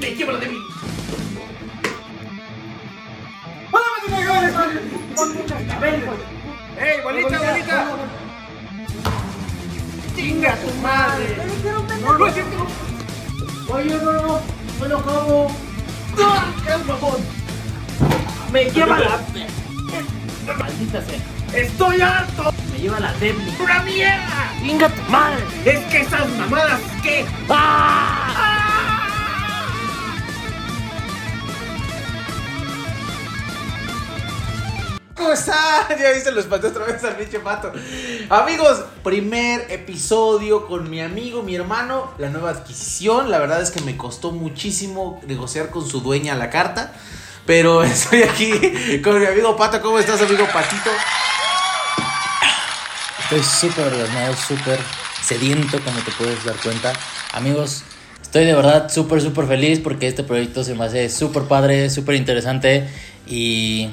Me lleva la de mí. ¡Ey, bolita, bolita! ¡Chinga tu madre! ¡No, es cierto! Oye, no, no lo como. ¡Ah, ¡Es mamón! Me lleva la. Maldita sea. ¡Estoy harto! Lleva la débil. ¡Una mierda! ¡Chinga tu madre! Es que esas mamadas, ¿qué? ¡Ah! ¿Cómo están? Ya viste, lo espanté otra vez al pinche pato. Amigos, primer episodio con mi amigo, mi hermano, la nueva adquisición. La verdad es que me costó muchísimo negociar con su dueña la carta. Pero estoy aquí con mi amigo Pato. ¿Cómo estás, amigo Patito? Estoy súper orgasmado, súper sediento, como te puedes dar cuenta. Amigos, estoy de verdad súper, súper feliz porque este proyecto se me hace súper padre, súper interesante y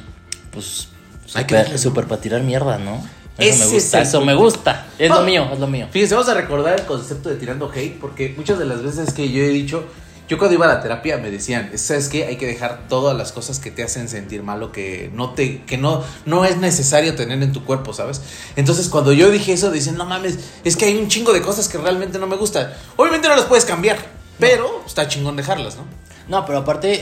pues Hay que súper para tirar mierda, ¿no? Eso es me gusta, eso me gusta. Es lo mío, es lo mío. Fíjense, vamos a recordar el concepto de tirando hate. Porque muchas de las veces que yo he dicho, yo cuando iba a la terapia me decían, ¿sabes qué? Hay que dejar todas las cosas que te hacen sentir malo, que no te, que no, no es necesario tener en tu cuerpo, ¿sabes? Entonces cuando yo dije eso, dicen, no mames, es que hay un chingo de cosas que realmente no me gustan. Obviamente no las puedes cambiar, pero está chingón dejarlas, ¿no? No, pero aparte,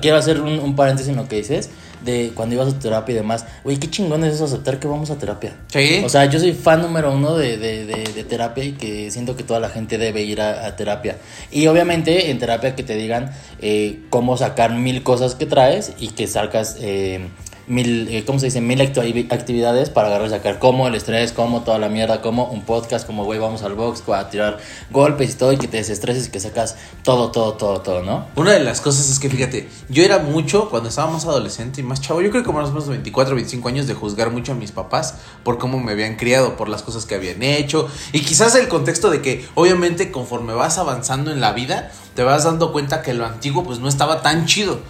quiero hacer un, un paréntesis en lo que dices, de cuando ibas a terapia y demás. Güey, qué chingón es eso aceptar que vamos a terapia. Sí. O sea, yo soy fan número uno de, de, de, de terapia y que siento que toda la gente debe ir a, a terapia. Y obviamente en terapia que te digan eh, cómo sacar mil cosas que traes y que sacas eh, mil, eh, ¿cómo se dice? Mil actividades para agarrar y sacar como el estrés, como toda la mierda, como un podcast, como güey, vamos al box a tirar golpes y todo y que te desestreses y que sacas todo, todo, todo, todo, ¿no? Una de las cosas es que, fíjate, yo era mucho, cuando estaba más adolescente y más chavo, yo creo que como más o menos 24, 25 años, de juzgar mucho a mis papás por cómo me habían criado, por las cosas que habían hecho. Y quizás el contexto de que, obviamente, conforme vas avanzando en la vida, te vas dando cuenta que lo antiguo, pues no estaba tan chido.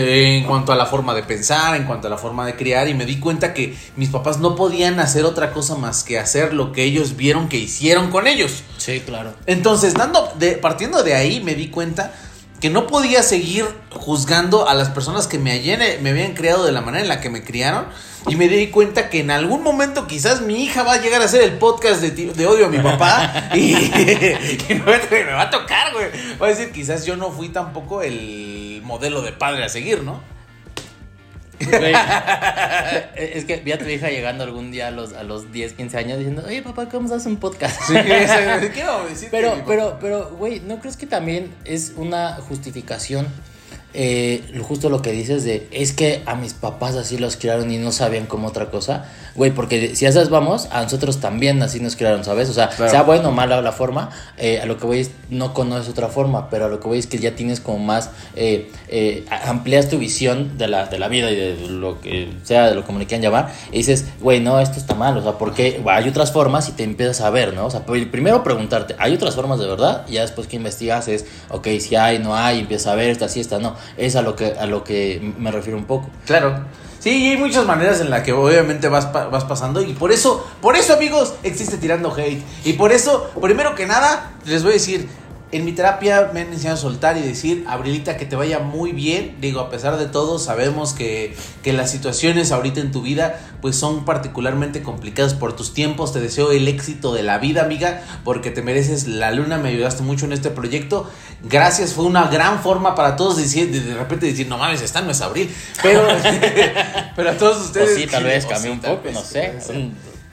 De- en cuanto a la forma de pensar, en cuanto a la forma de criar, y me di cuenta que mis papás no podían hacer otra cosa más que hacer lo que ellos vieron que hicieron con ellos. Sí, claro. Entonces, dando de, partiendo de ahí, me di cuenta que no podía seguir juzgando a las personas que me, me habían criado de la manera en la que me criaron. Y me di cuenta que en algún momento quizás mi hija va a llegar a hacer el podcast de, de odio a mi papá. y va me va a tocar, güey. Va a decir, quizás yo no fui tampoco el modelo de padre a seguir, ¿no? Güey, es que vi a tu hija llegando algún día a los, a los 10, 15 años diciendo, oye papá, ¿cómo haces un podcast? Sí, Pero, pero, pero, güey, ¿no crees que también es una justificación? Eh, lo- justo lo que dices de es que a mis papás así los criaron y no sabían como otra cosa, güey, porque si a esas vamos, a nosotros también así nos criaron, ¿sabes? O sea, Claro. sea bueno o mala la forma, eh, a lo que voy es no conoces otra forma, pero a lo que voy es que ya tienes como más, eh, eh, amplias tu visión de la, de la vida y de lo que sea, de lo como le quieran llamar, y dices, güey, no, esto está mal, o sea, porque hay otras formas y te empiezas a ver, ¿no? O sea, pri- primero preguntarte, ¿hay otras formas de verdad? Y ya después que investigas es, ok, si hay, no hay, empiezas a ver, esta sí, esta no. Es a lo que, a lo que me refiero un poco. Claro. Sí, y hay muchas maneras en las que obviamente vas, vas pasando y por eso, por eso amigos, existe tirando hate. Y por eso, primero que nada, les voy a decir, en mi terapia me han enseñado a soltar y decir, Abrilita, que te vaya muy bien. Digo, a pesar de todo, sabemos que, que las situaciones ahorita en tu vida pues son particularmente complicadas por tus tiempos. Te deseo el éxito de la vida, amiga, porque te mereces la luna. Me ayudaste mucho en este proyecto. Gracias, fue una gran forma para todos decir, de, repente decir, no mames, esta no es Abril. Pero, pero a todos O ustedes... sí, tal vez sí, un poco, vez, no sé.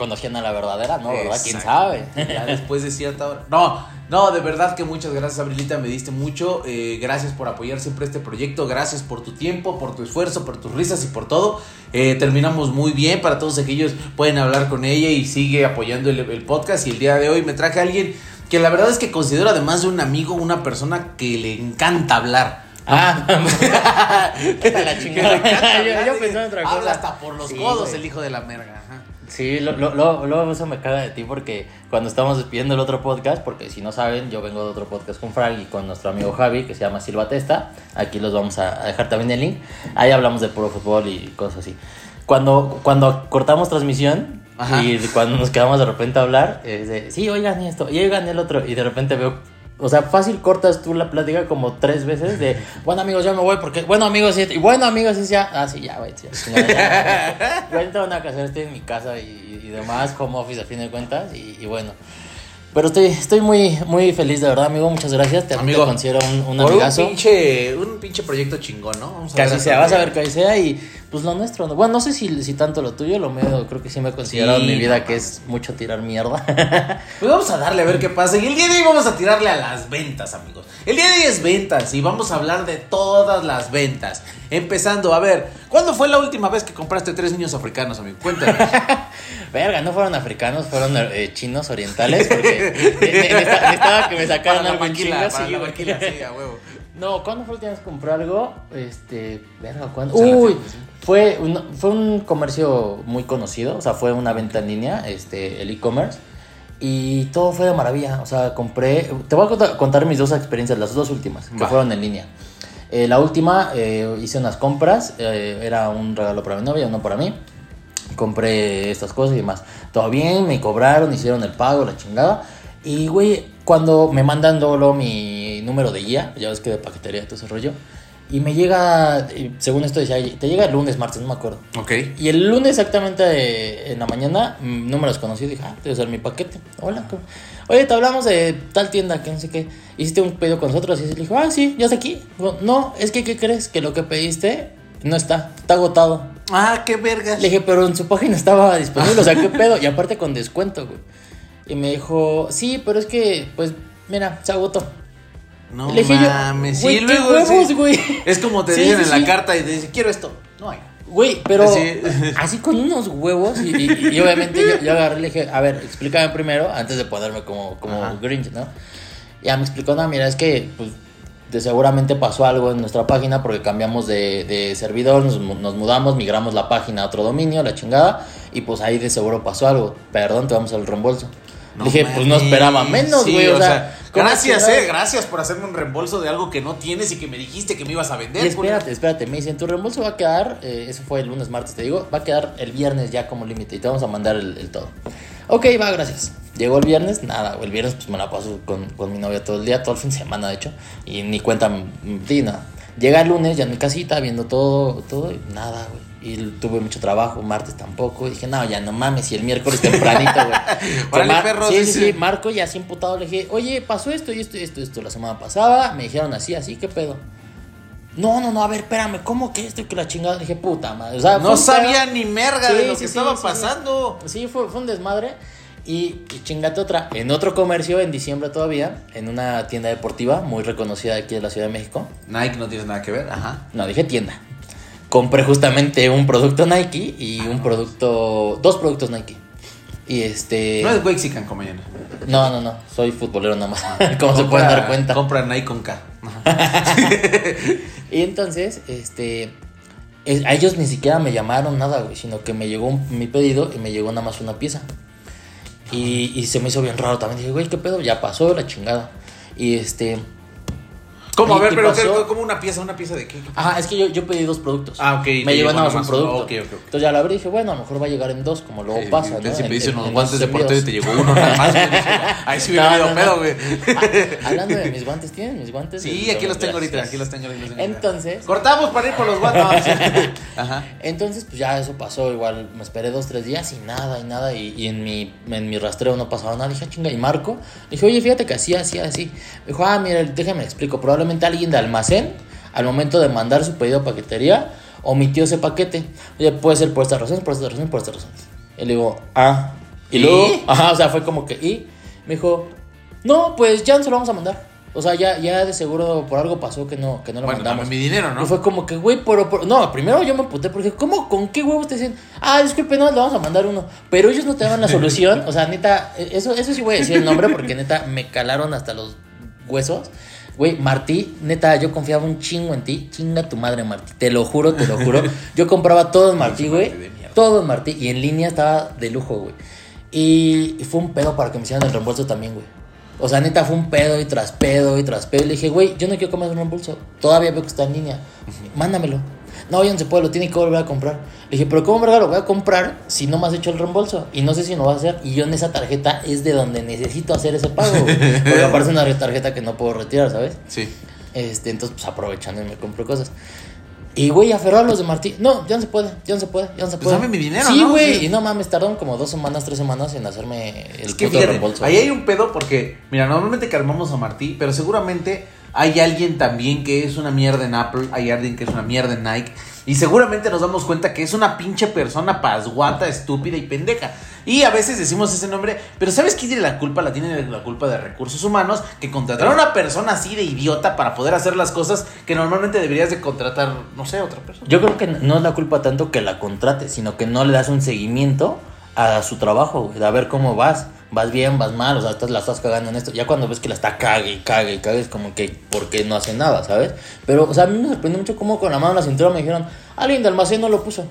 Conocían a la verdadera, ¿no? ¿Verdad? ¿Quién sabe? Ya después de cierta hora. No, no, de verdad que muchas gracias, Abrilita. Me diste mucho. Eh, gracias por apoyar siempre este proyecto. Gracias por tu tiempo, por tu esfuerzo, por tus risas y por todo. Eh, terminamos muy bien. Para todos aquellos pueden hablar con ella y sigue apoyando el, el podcast. Y el día de hoy me traje a alguien que la verdad es que considero además de un amigo, una persona que le encanta hablar. Ah, la chingada. Yo- yo pensaba otra Habla cosa. hasta por los Sí, codos güey. el hijo de la merga. ajá. Sí, lo- lo- lo- luego eso me caga de ti porque cuando estamos despidiendo el otro podcast, porque si no saben, yo vengo de otro podcast con Frag y con nuestro amigo Javi, que se llama Silva Testa. Aquí los vamos a a dejar también el link. Ahí hablamos de puro fútbol y cosas así. Cuando, cuando cortamos transmisión Ajá. y cuando nos quedamos de repente a hablar, es de, sí, oigan esto, y oigan el otro, y de repente veo O sea, fácil cortas tú la plática como tres veces de, bueno amigos, ya me voy porque, bueno amigos, y bueno amigos, sí, ya, ah, sí, ya, güey, ya, que hacer, estoy en mi casa y, y demás, home office a fin de cuentas, y, y bueno. Pero estoy, estoy muy, muy feliz, de verdad, amigo, muchas gracias, te, Amigo, te considero un, un un pinche, un pinche proyecto chingón, ¿no? Vamos ver hasta sea, vas a ver que así sea y pues lo nuestro, ¿no? bueno, no sé si, si tanto lo tuyo, lo mío creo que sí me he considerado Sí, en mi vida no que es mucho tirar mierda. Pues vamos a darle a ver qué pasa. Y el día de hoy vamos a tirarle a las ventas, amigos. El día de hoy es ventas y vamos a hablar de todas las ventas. Empezando, a ver, ¿cuándo fue la última vez que compraste tres niños africanos, amigo? Cuéntanos. Verga, no fueron africanos, fueron eh, chinos orientales porque ne- ne- necesitaba que me sacaran algo en para sí, la maquila, sí, a huevo. No, ¿cuándo fue la última vez que compré algo? Este, verga, ¿cuándo? Uy. Fue un, fue un comercio muy conocido, o sea, fue una venta en línea, este, el e-commerce. Y todo fue de maravilla, o sea, compré, te voy a contar, contar mis dos experiencias, las dos últimas, que Va. fueron en línea. Eh, la última, eh, hice unas compras, eh, era un regalo para mi novia, uno para mí. Compré estas cosas y demás. Todo bien, me cobraron, hicieron el pago, la chingada. Y, güey, cuando me mandan luego mi número de guía, ya ves que de paquetería, todo ese rollo. Y me llega, según esto decía, te llega el lunes, martes, no me acuerdo. Ok. Y el lunes exactamente en la mañana, mm, no me los conocí, dije, ah, debe ser mi paquete. Hola, ¿cómo? oye, te hablamos de tal tienda, que no sé qué. Hiciste un pedido con nosotros y le dijo, ah, sí, ya está aquí. Digo, no, es que, ¿qué crees? Que lo que pediste no está, está agotado. Ah, qué vergas. Le dije, pero en su página estaba disponible, o sea, ¿qué pedo? Y aparte con descuento, güey. Y me dijo, sí, pero es que, pues, mira, se agotó. No Le dije yo, mames. güey, sí, qué luego huevos, güey. Es como te Sí, dicen sí, en la carta y te dicen, quiero esto. No hay. Güey, pero Así. así, con unos huevos y, y- y obviamente yo, yo agarré y le dije, a ver, explícame primero antes de ponerme como, como Ajá. Grinch, ¿no? Ya me explicó, no, mira, es que pues, de seguramente pasó algo en nuestra página porque cambiamos de, de servidor, nos, nos mudamos, migramos la página a otro dominio, la chingada, y pues ahí de seguro pasó algo. Perdón, te vamos al reembolso. No dije, pues no esperaba menos, Sí, güey. o, sea, ¿cómo gracias, eh, gracias por hacerme un reembolso de algo que no tienes y que me dijiste que me ibas a vender. Y espérate, espérate, me dicen, tu reembolso va a quedar, eh, eso fue el lunes, martes, te digo, va a quedar el viernes ya como límite y te vamos a mandar el, el todo. Ok, va, gracias. Llegó el viernes, nada, el viernes pues me la paso con, con mi novia todo el día, todo el fin de semana, de hecho, y ni cuenta, mm, di nada. Llega el lunes, ya en mi casita, viendo todo, todo, y nada, güey. Y tuve mucho trabajo, martes tampoco. Y dije, no, ya no mames. Y el miércoles tempranito, güey. Perro, sí, sí, sí. Marco ya así imputado. Le dije, oye, pasó esto y esto y esto y esto la semana pasada. Me dijeron así, así, ¿qué pedo? No, no, no, a ver, espérame, ¿cómo que esto que la chingada? Le dije, puta madre. O sea, fue No sabía pedo. ni merga Sí, de lo sí, que estaba pasando. Sí, fue, fue un desmadre. Y, y chingate otra, en otro comercio, en diciembre todavía, en una tienda deportiva muy reconocida aquí de la Ciudad de México. Nike no tienes nada que ver, ajá. No, dije tienda. Compré justamente un producto Nike y un producto. Dos productos Nike. Y este. No es Wexican como. No, no, no. Soy futbolero nada más. Como se pueden dar cuenta. Compra Nike con K. Y entonces, este. es- a ellos ni siquiera me llamaron nada, güey. Sino que me llegó un- mi pedido y me llegó nada más una pieza. Y, y se me hizo bien raro también. Dije, güey, ¿qué pedo? Ya pasó la chingada. Y este. ¿Cómo? A ¿Y ver, pero pasó? ¿qué- ¿cómo una pieza? ¿Una pieza de qué? Ajá, es que yo, yo pedí dos productos. Ah, ok, te Me llegó llegó nada más un más producto. Ok, ok, ok. Entonces ya lo abrí y dije, bueno, a lo mejor va a llegar en dos, como luego pasa, ¿no? En- pediste en- unos en guantes de portero y envíos. te llegó uno nada más. güey, Ahí sí hubiera No, habido no, pedo, no. güey. Ah, hablando de mis guantes, ¿tienen mis guantes? Sí, aquí los tengo ahorita, Gracias. aquí los tengo, los tengo. Entonces, Cortamos para ir por los guantes. Ajá. entonces, pues ya eso pasó, igual me esperé dos, tres días y nada, y nada, y, y en, mi, en mi rastreo no pasaba nada. Dije, "Ah, chinga, y Marco, dije, oye, fíjate que así, así, así. Me dijo, ah, mira, déjame explico, probablemente alguien de almacén, al momento de mandar su pedido a paquetería, omitió ese paquete. Oye, puede ser por estas razones, por estas razones, por estas razones. Y le digo, ah, y ¿Y? luego, ajá, o sea, fue como que, y me dijo, no, pues ya no se lo vamos a mandar. O sea, ya, ya de seguro por algo pasó que no, que no lo Bueno, mandamos. mi dinero, ¿no? Y fue como que, güey, pero, pero- No, primero yo me puté porque, ¿cómo? ¿Con qué huevos te dicen? Ah, disculpe, no, le vamos a mandar uno. Pero ellos no te daban la solución. O sea, neta, eso, eso sí voy a decir el nombre porque, neta, me calaron hasta los huesos. Güey, Martí, neta, yo confiaba un chingo en ti. Chinga tu madre, Martí. Te lo juro, te lo juro. Yo compraba todo en Martí, güey. Todo en Martí. Y en línea estaba de lujo, güey. Y, y fue un pedo para que me hicieran el reembolso también, güey. O sea, neta, fue un pedo y tras pedo y tras pedo. Y le dije, güey, yo no quiero comer un reembolso. Todavía veo que está en línea. Mándamelo. No, ya no se puede, lo tiene que volver a comprar. Le dije, pero ¿cómo verga lo voy a comprar si no me has hecho el reembolso? Y no sé si lo vas a hacer. Y yo en esa tarjeta es de donde necesito hacer ese pago. Porque aparte es una tarjeta que no puedo retirar, ¿sabes? Sí. Este, entonces, pues aprovechando y me compro cosas. Y, güey, aferró a los de Martín. No, ya no se puede, ya no se puede, ya no se Pues puede. dame mi dinero, Sí, ¿no? güey. Y no mames, tardaron como dos semanas, tres semanas en hacerme el Es que puto fíjate, reembolso. ahí hay un pedo porque, mira, normalmente calmamos a Martí, pero seguramente hay alguien también que es una mierda en Apple, hay alguien que es una mierda en Nike, y seguramente nos damos cuenta que es una pinche persona pasguata, estúpida y pendeja. Y a veces decimos ese nombre, pero ¿sabes quién tiene la culpa? La tiene la culpa de recursos humanos, que contrataron a una persona así de idiota para poder hacer las cosas que normalmente deberías de contratar, no sé, otra persona. Yo creo que no es la culpa tanto que la contrate, sino que no le das un seguimiento a su trabajo, a ver cómo vas. Vas bien, vas mal, o sea, estás, la estás cagando en esto. Ya cuando ves que la está cague y cague y cague, es como que, ¿por qué no hace nada, sabes? Pero, o sea, a mí me sorprendió mucho cómo con la mano en la cintura me dijeron, alguien de almacén no lo puso.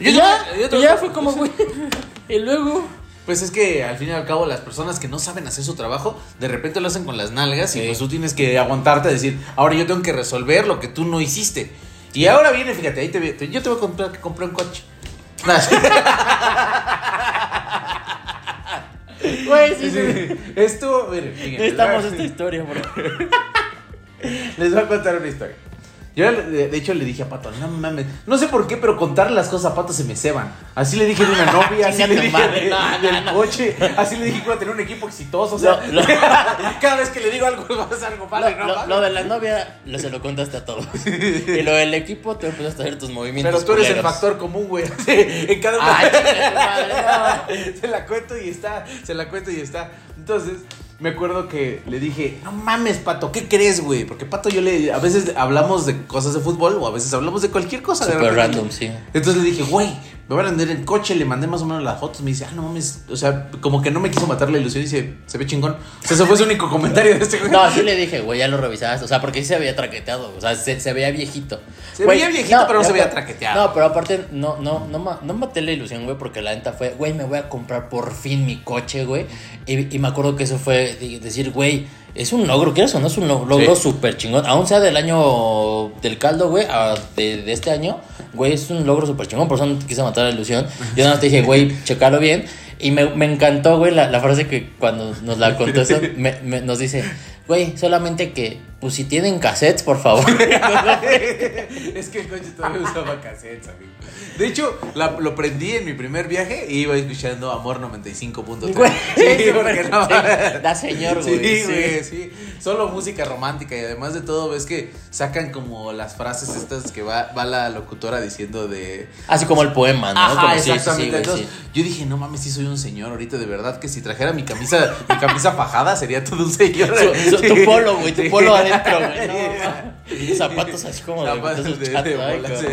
Yo y te- ya, yo te- y ya fue como, güey. y luego. Pues es que al fin y al cabo las personas que no saben hacer su trabajo, de repente lo hacen con las nalgas y Sí. pues tú tienes que aguantarte a decir, ahora yo tengo que resolver lo que tú no hiciste. Y ahora viene, fíjate, ahí te, yo te voy a comprar que compré un coche. Güey, sí, sí. Esto, miren, fíjense, Necesitamos voy esta historia, bro. Les voy a contar una historia. Yo, de de hecho, le dije a Pato, no mames, no sé por qué, pero contarle las cosas a Pato se me ceban. Así le dije de una novia, así le dije de- no, del no. coche, así le dije que iba a tener un equipo exitoso. O sea, Lo- lo- cada vez que le digo algo, va a ser algo malo. Lo, no de la novia lo, se lo contaste a todos. Y lo del equipo, tú empezaste a hacer tus movimientos. Pero tú eres el factor común, güey. En cada una. Ay, se la cuento y está. Se la cuento y está. Entonces, me acuerdo que le dije, no mames, Pato, ¿qué crees, güey? Porque Pato yo le. A veces hablamos de cosas de fútbol o a veces hablamos de cualquier cosa. de Super random, sí. Entonces le dije, güey, me van a vender en coche, le mandé más o menos las fotos, me dice, ah, no mames, o sea, como que no me quiso matar la ilusión y dice, se ve chingón. O sea, ese fue su único comentario de este güey. No, sí le dije, güey, ya lo revisaste. O sea, porque sí se había traqueteado. O sea, se, se veía viejito. Se Güey, veía viejito, pero no se veía traqueteado. No, pero aparte, no, no, no, ma- no maté la ilusión, güey, porque la neta fue, güey, me voy a comprar por fin mi coche, güey. Y, y me acuerdo que eso fue de- decir, güey, es un logro, ¿quieres o no? Es un lo- logro Sí. súper chingón. Aún sea del año del caldo, güey, a de, de este año, güey, es un logro súper chingón. Por eso no te quise matar la ilusión. Yo nada más te dije, güey, checalo bien. Y me, me encantó, güey, la, la frase que cuando nos la contestó, me- me- nos dice, güey, solamente que, pues si tienen cassettes, por favor. es que el coche todavía usaba cassettes, amigo. De hecho, la- lo prendí en mi primer viaje y iba escuchando Amor 95.3. Güey, sí, porque no. da señor, güey, Sí, sí. güey, sí. Solo música romántica y además de todo, ves que sacan como las frases estas que va, va la locutora diciendo de. Así como el poema, ¿no? Ajá, Como sí, sí, sí, exactamente. Entonces, yo dije, no mames, sí soy un señor ahorita, de verdad que si trajera mi camisa, mi camisa fajada sería todo un señor. Su- su- tu polo, güey, tu polo adentro, güey. No, mames. zapatos así como de, Zapatos de bolas.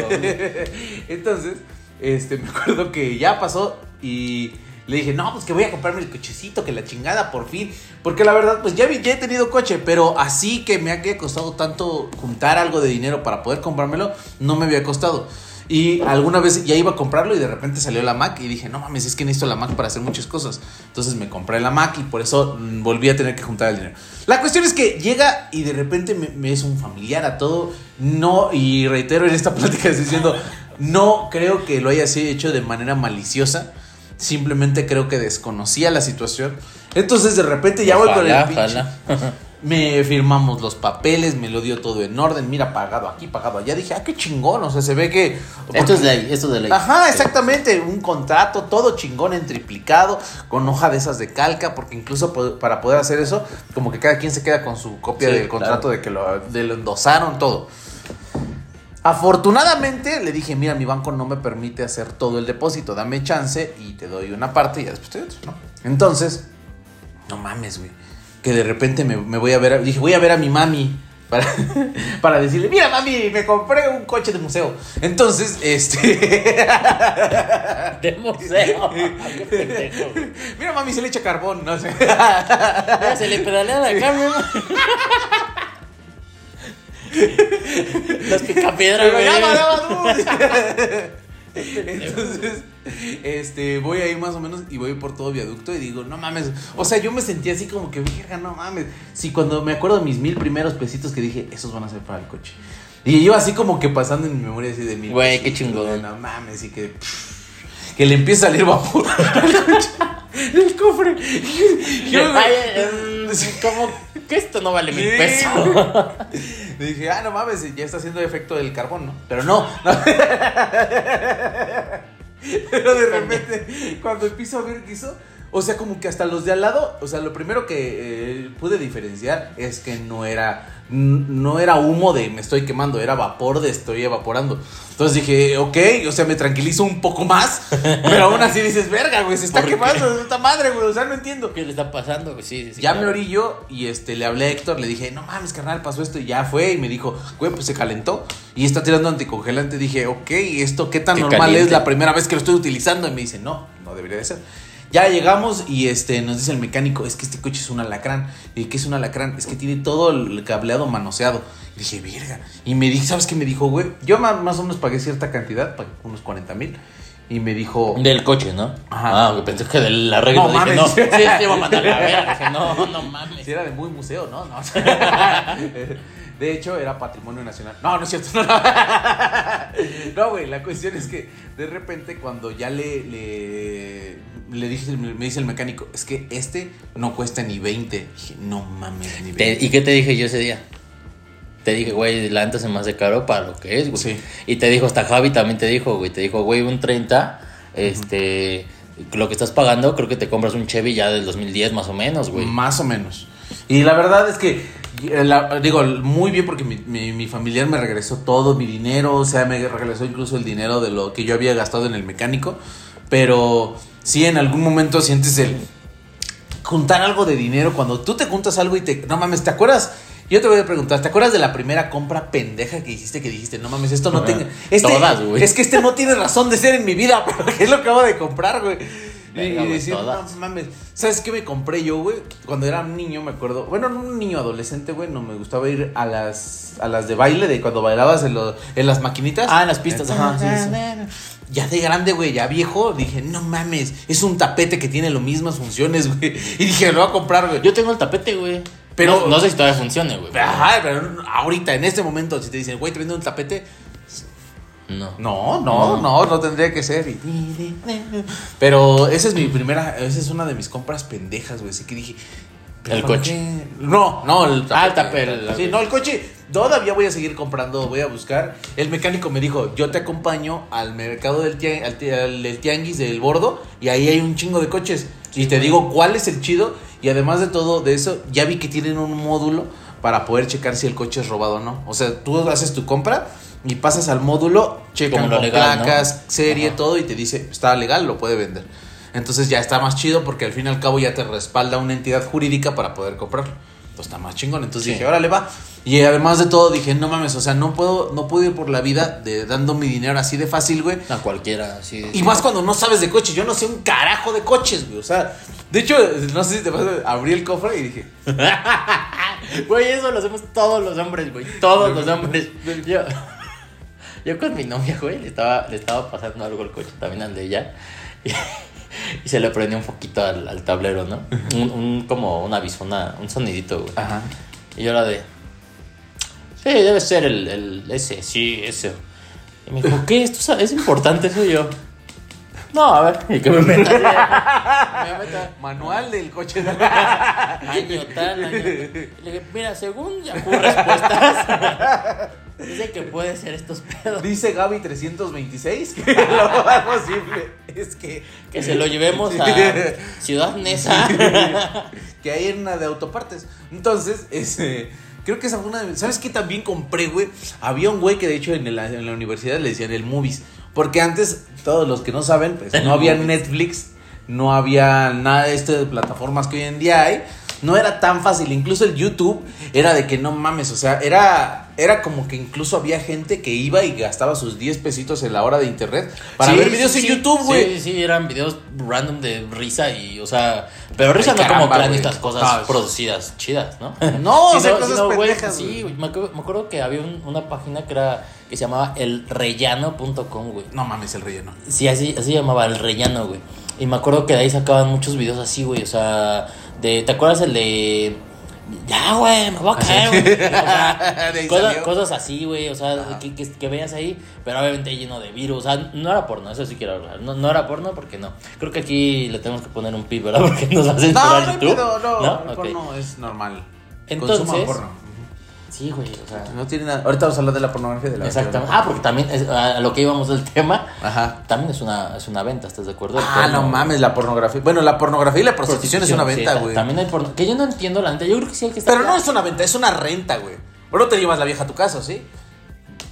Entonces, este, me acuerdo que ya pasó y le dije, no, pues que voy a comprarme el cochecito, que la chingada, por fin. Porque la verdad, pues ya, ya he tenido coche, pero así que me ha costado tanto juntar algo de dinero para poder comprármelo, no me había costado. Y alguna vez ya iba a comprarlo y de repente salió la Mac y dije, no mames, es que necesito la Mac para hacer muchas cosas. Entonces me compré la Mac y por eso mm, volví a tener que juntar el dinero. La cuestión es que llega y de repente me, me es un familiar a todo. No, y reitero en esta plática diciendo, no creo que lo haya sido hecho de manera maliciosa. Simplemente creo que desconocía la situación. Entonces de repente ya voy con el pinche. Me firmamos los papeles, me lo dio todo en orden. Mira, pagado aquí, pagado allá. Dije, ah, qué chingón. O sea, se ve que. Esto es ley, esto es de ley. Ajá, exactamente. Un contrato, todo chingón en triplicado, con hoja de esas de calca, porque incluso para poder hacer eso, como que cada quien se queda con su copia Sí, del contrato claro. de que lo, de lo endosaron, todo. Afortunadamente le dije, mira, mi banco no me permite hacer todo el depósito, dame chance y te doy una parte y ya después te doy otra, ¿no? Entonces, no mames, güey. Que de repente me, me voy a ver, a- dije, voy a ver a mi mami para, para decirle, mira mami, me compré un coche de museo. Entonces, este... De museo. Mira mami, se le echa carbón, no sé. Mira, se le pedalea la cámara. Los picapiedras, güey. Entonces, este, voy ahí más o menos y voy por todo viaducto y digo, no mames. O sea, yo me sentí así como que, verga, no mames. Si cuando me acuerdo de mis mil primeros pesitos que dije, esos van a ser para el coche. Y yo así como que pasando en mi memoria así de mil. Güey, qué chingón. No mames, y que. Que le empieza a salir vapor del cofre. Yo, em, ¿cómo que esto no vale mil pesos? Dije, ah, no mames, ya está haciendo efecto del carbón, ¿no? Pero no. no. Pero de repente, cuando empiezo a ver hizo, o sea, como que hasta los de al lado, o sea, lo primero que eh, pude diferenciar es que no era, no era humo de me estoy quemando, era vapor de estoy evaporando. Entonces dije, ok, o sea, me tranquilizo un poco más, pero aún así dices, verga, güey, se está quemando, esta madre, güey, o sea, no entiendo. ¿Qué le está pasando? Pues sí, sí, sí, Ya me claro. orillo y este le hablé a Héctor, le dije, no mames, carnal, pasó esto y ya fue. Y me dijo, güey, pues se calentó y está tirando anticongelante. Dije, ok, ¿esto qué tan Qué normal caliente. es la primera vez que lo estoy utilizando? Y me dice, no, no debería de ser. Ya llegamos y este nos dice el mecánico, es que este coche es un alacrán. Y que es un alacrán, es que tiene todo el cableado manoseado. Y dije, verga. Y me dije, ¿sabes qué me dijo, güey? Yo más, o menos pagué cierta cantidad, pagué unos 40 mil. Y me dijo, Del coche, ¿no? Ajá. Ah, pensé que del arreglo. No dije, mames. no, sí, te iba a mandar a la verga. Dije, no, no mames. Si era de muy museo, ¿no? No. De hecho, era patrimonio nacional. No, no es cierto. No, no. No, güey, la cuestión es que de repente cuando ya le, le, le dije, me dice el mecánico, es que este no cuesta ni 20. Dije, no mames, ni 20. Te- ¿Y qué te dije yo ese día? Te dije, güey, la neta se me hace caro para lo que es, güey. Sí. Y te dijo, hasta Javi también te dijo, güey. Te dijo, güey, un 30, este. Lo que estás pagando, creo que te compras un Chevy ya del 2010 más o menos, güey. Más o menos. Y la verdad es que, la- digo, muy bien porque mi, mi- mi familiar me regresó todo mi dinero, o sea, me regresó incluso el dinero de lo que yo había gastado en el mecánico, pero sí en algún momento sientes el juntar algo de dinero cuando tú te juntas algo y te... No mames, ¿te acuerdas? Yo te voy a preguntar, ¿te acuerdas de la primera compra pendeja que hiciste que dijiste, no mames, esto no Ajá. tiene... Este, Todas, güey. Es que este no tiene razón de ser en mi vida, pero ¿qué es lo que acabo de comprar, güey? Y, decir, todas. no mames, ¿sabes qué me compré yo, güey? Cuando era un niño, me acuerdo, bueno, no un niño adolescente, güey, no me gustaba ir a las a las de baile, de cuando bailabas en, lo- en las maquinitas. Ah, en las pistas, ajá, sí, sí. Ya de grande, güey, ya viejo, dije, no mames, es un tapete que tiene las mismas funciones, güey. Y dije, lo voy a comprar, güey. Yo tengo el tapete, güey. Pero- No, no sé si todavía funcione, güey. Ajá, pero ahorita, en este momento, si te dicen, güey, te venden un tapete, No. no, no, No. no, tendría que ser. Pero esa es mi primera, esa es una de mis compras pendejas, güey. Así que dije. ¿pero El para coche. qué? No, no, el Ah, el tapete, el- Sí, no, el coche. Todavía voy a seguir comprando, voy a buscar. El mecánico me dijo, yo te acompaño al mercado del, tia- al ti- al del tianguis del bordo y ahí hay un chingo de coches. y te digo cuál es el chido. Y además de todo de eso, ya vi que tienen un módulo para poder checar si el coche es robado o no. O sea, tú haces tu compra y pasas al módulo, checan Como lo con legal, ¿no? placas, serie, Ajá. todo y te dice, está legal, lo puede vender. Entonces ya está más chido porque al fin y al cabo ya te respalda una entidad jurídica para poder comprarlo. Entonces está más chingón. Entonces Sí. dije, órale, va. Y además de todo dije, no mames, o sea, no puedo, no puedo ir por la vida de dando mi dinero así de fácil, güey. A cualquiera, sí. Y más cuando no sabes de coches. Yo no sé un carajo de coches, güey. O sea, de hecho, no sé si te pasa, abrí el cofre y dije, Güey, eso lo hacemos todos los hombres, güey. Todos los hombres. Yo, yo con mi novia, güey, le estaba, le estaba pasando algo al coche, también al de ella. Y, y se le prendió un poquito al, al tablero, ¿no? Un, un- como un aviso, una- un sonidito, güey. ajá. Y yo la de. Sí, debe ser el, el ese, sí, ese. Y me dijo, ¿qué? ¿Esto es importante eso? Y yo. No, a ver. Y que me meta. me meta. Manual del coche. Año tal, año. Le dije, mira, según Yahoo Respuestas, dice que puede ser estos pedos. Dice Gaby 326 que lo más posible es que, Que se lo llevemos a Ciudad Neza. que hay una de autopartes. Entonces, ese, creo que es alguna de... ¿Sabes qué también compré, güey? Había un güey que de hecho en la, en la universidad le decían el movies. Porque antes, todos los que no saben, pues no había. Netflix, no había nada de esto de plataformas que hoy en día hay. No era tan fácil, incluso el YouTube era de que no mames, o sea, era, era como que incluso había gente que iba y gastaba sus 10 pesitos en la hora de internet para Sí, ver videos sí, en. YouTube, güey. Sí, sí, eran videos random de risa y, o sea, pero risa Ay, no como caramba, plan güey. estas cosas producidas chidas, ¿no? No, o sea, Sino- cosas güey, pendejas, Sí, güey. güey, me, acuerdo, me acuerdo que había un- una página que era que se llamaba elrellano.com, güey. No mames el relleno. Sí, así, así llamaba, el rellano, güey. Y me acuerdo que de ahí sacaban muchos videos así, güey. O sea, de, ¿te acuerdas el de ya, güey, me voy a caer, güey. O sea, cosas, así, güey, o sea, que, que, que veas ahí, pero obviamente lleno de virus, o sea, no era porno, eso sí quiero hablar, no, no era porno porque no. Creo que aquí le tenemos que poner un pip, ¿verdad? Porque nos hacen No, no, YouTube. no, el porno es normal. Entonces- porno. Sí, güey, o sea, No tiene nada. Ahorita vamos a hablar de la pornografía de la exactamente. Ah, porque también, es, a lo que íbamos del tema, Ajá. también es una, es una venta, ¿estás de acuerdo? Ah, no mames, la pornografía. Bueno, la pornografía y la prostitución, es una venta, ta- güey. También hay porno, que yo no entiendo la neta, yo creo que sí hay que estar... Pero no es una venta, es una renta, güey. Bueno, te llevas la vieja a tu casa, ¿sí?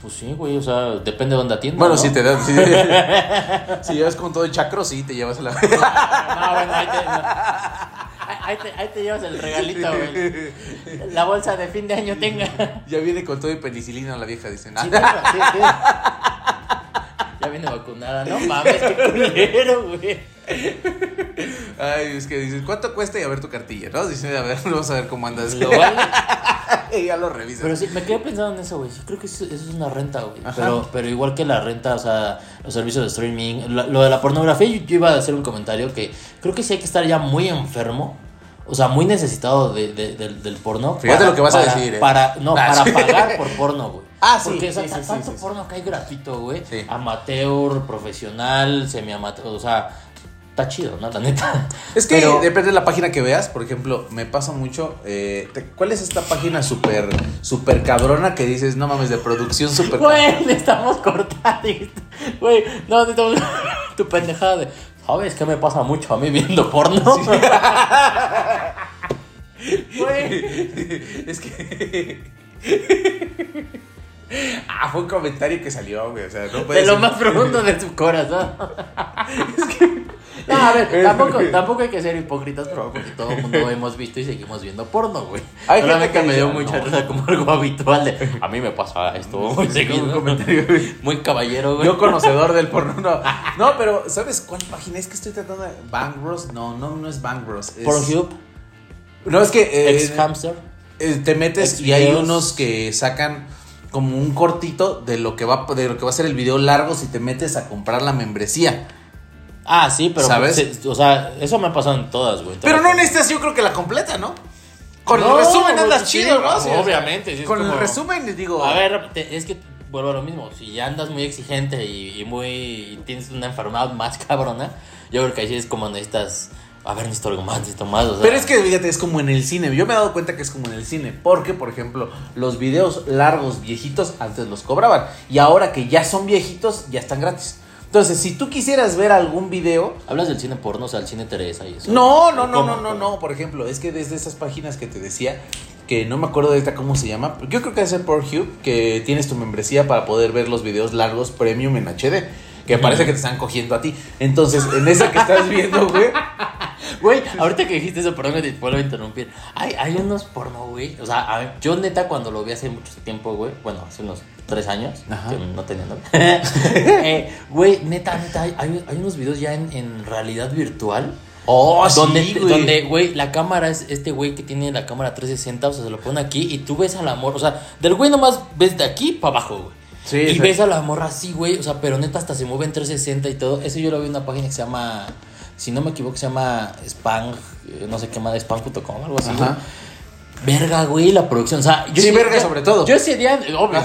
Pues sí, güey, o sea, depende de dónde atiendas, Bueno, ¿no? si te das. Si, si llevas con todo el chacro, sí, te llevas a la. No, bueno, ahí te, no. Ahí- te, ahí te llevas el regalito, güey. La bolsa de fin de año tenga. ya viene con todo y penicilina la vieja, dicen. Sí, Ah, tengo, sí, sí. Ya viene vacunada, no mames, qué culero, güey. Ay, es que dices, ¿cuánto cuesta? Y a ver tu cartilla, ¿no? Dice, a ver, vamos a ver cómo andas. Lo vale. y ya lo revisas. Pero sí, me quedé pensando en eso, güey. Sí, creo que eso, eso es una renta, güey. Pero, pero igual que la renta, o sea, los servicios de streaming, lo, lo de la pornografía, yo, yo iba a hacer un comentario que creo que sí hay que estar ya muy enfermo. O sea, muy necesitado de, de- del- del porno. Fíjate lo que vas a decir, ¿eh? Para, no, para sí. pagar por porno, güey. Ah, sí, Porque o sea, sí, tanto porno que hay gratuito, güey. Amateur, profesional, semi-amateur. O sea, está chido, ¿no? La neta. Es que Pero- depende de la página que veas. Por ejemplo, me pasa mucho. eh, te- ¿Cuál es esta página súper super cabrona que dices, no mames, de producción súper Güey, necesitamos cortar. dijiste. Güey, no, necesitamos tu pendejada de. ¿Sabes qué me pasa mucho a mí viendo porno? Güey. es que. ah, fue un comentario que salió, güey. O sea, no puede De lo ser- más profundo de tu corazón. No, a ver, tampoco, tampoco hay que ser hipócritas, pero porque todo el mundo hemos visto y seguimos viendo porno, güey. Hay Solamente que me dio mucha "No". risa como algo habitual de. A mí me pasa esto muy seguido. Muy caballero, güey. Yo conocedor del porno, no. No, pero ¿sabes cuál página? Es que estoy tratando de. Bang Bros. No, no, no es Bang Bros. Es... Pornhub, No, es que. eh, ex hamster. eh, te metes Ex y hay unos que sacan como un cortito de lo que va de lo que va a ser el video largo si te metes a comprar la membresía. Ah, sí, pero. ¿Sabes? se- o sea, eso me ha pasado en todas, güey. Pero no necesitas, yo creo que la completa, ¿no? Con No, el resumen güey, andas sí, chido, ¿no? Sí, obviamente, sí, con el resumen digo. A ver, te- es que vuelvo a lo mismo. Si ya andas muy exigente y, y muy. y tienes una enfermedad más cabrona, yo creo que ahí es como necesitas. A ver, necesito algo más, necesito más. O sea, Pero es que fíjate, es como en el cine. Yo me he dado cuenta que es como en el cine. Porque, por ejemplo, los videos largos, viejitos, antes los cobraban. Y ahora que ya son viejitos, ya están gratis. Entonces, si tú quisieras ver algún video. Hablas del cine porno, o sea, el cine Teresa y eso. No, no, no, no, no, no. Por ejemplo, es que desde esas páginas que te decía, que no me acuerdo ahorita cómo se llama. Yo creo que es el Pornhub, que tienes tu membresía para poder ver los videos largos premium en HD. Que parece que te están cogiendo a ti. Entonces, en esa que estás viendo, güey. Güey, ahorita que dijiste eso, perdón que te vuelvo a interrumpir. Hay, hay unos porno, güey. O sea, a ver, yo neta cuando lo vi hace mucho tiempo, güey. Bueno, hace unos tres años. Ajá. Que no tenía novia. Eh, Güey, neta, neta, hay, hay- unos videos ya en, en realidad virtual. Oh, donde, sí, güey. donde, güey, la cámara es este güey que tiene la cámara 360, o sea, se lo pone aquí y tú ves al amor, o sea, del güey nomás ves de aquí para abajo, güey. Sí, y sí. ves a la morra así, güey, o sea, pero neta hasta se mueve en 360 y todo. Eso yo lo vi en una página que se llama, si no me equivoco, se llama Spang, eh, no sé qué más, spang.com, algo así, güey. Verga, güey, la producción, o sea, yo Sí, verga sobre todo. Yo ese día, obvio, obvio,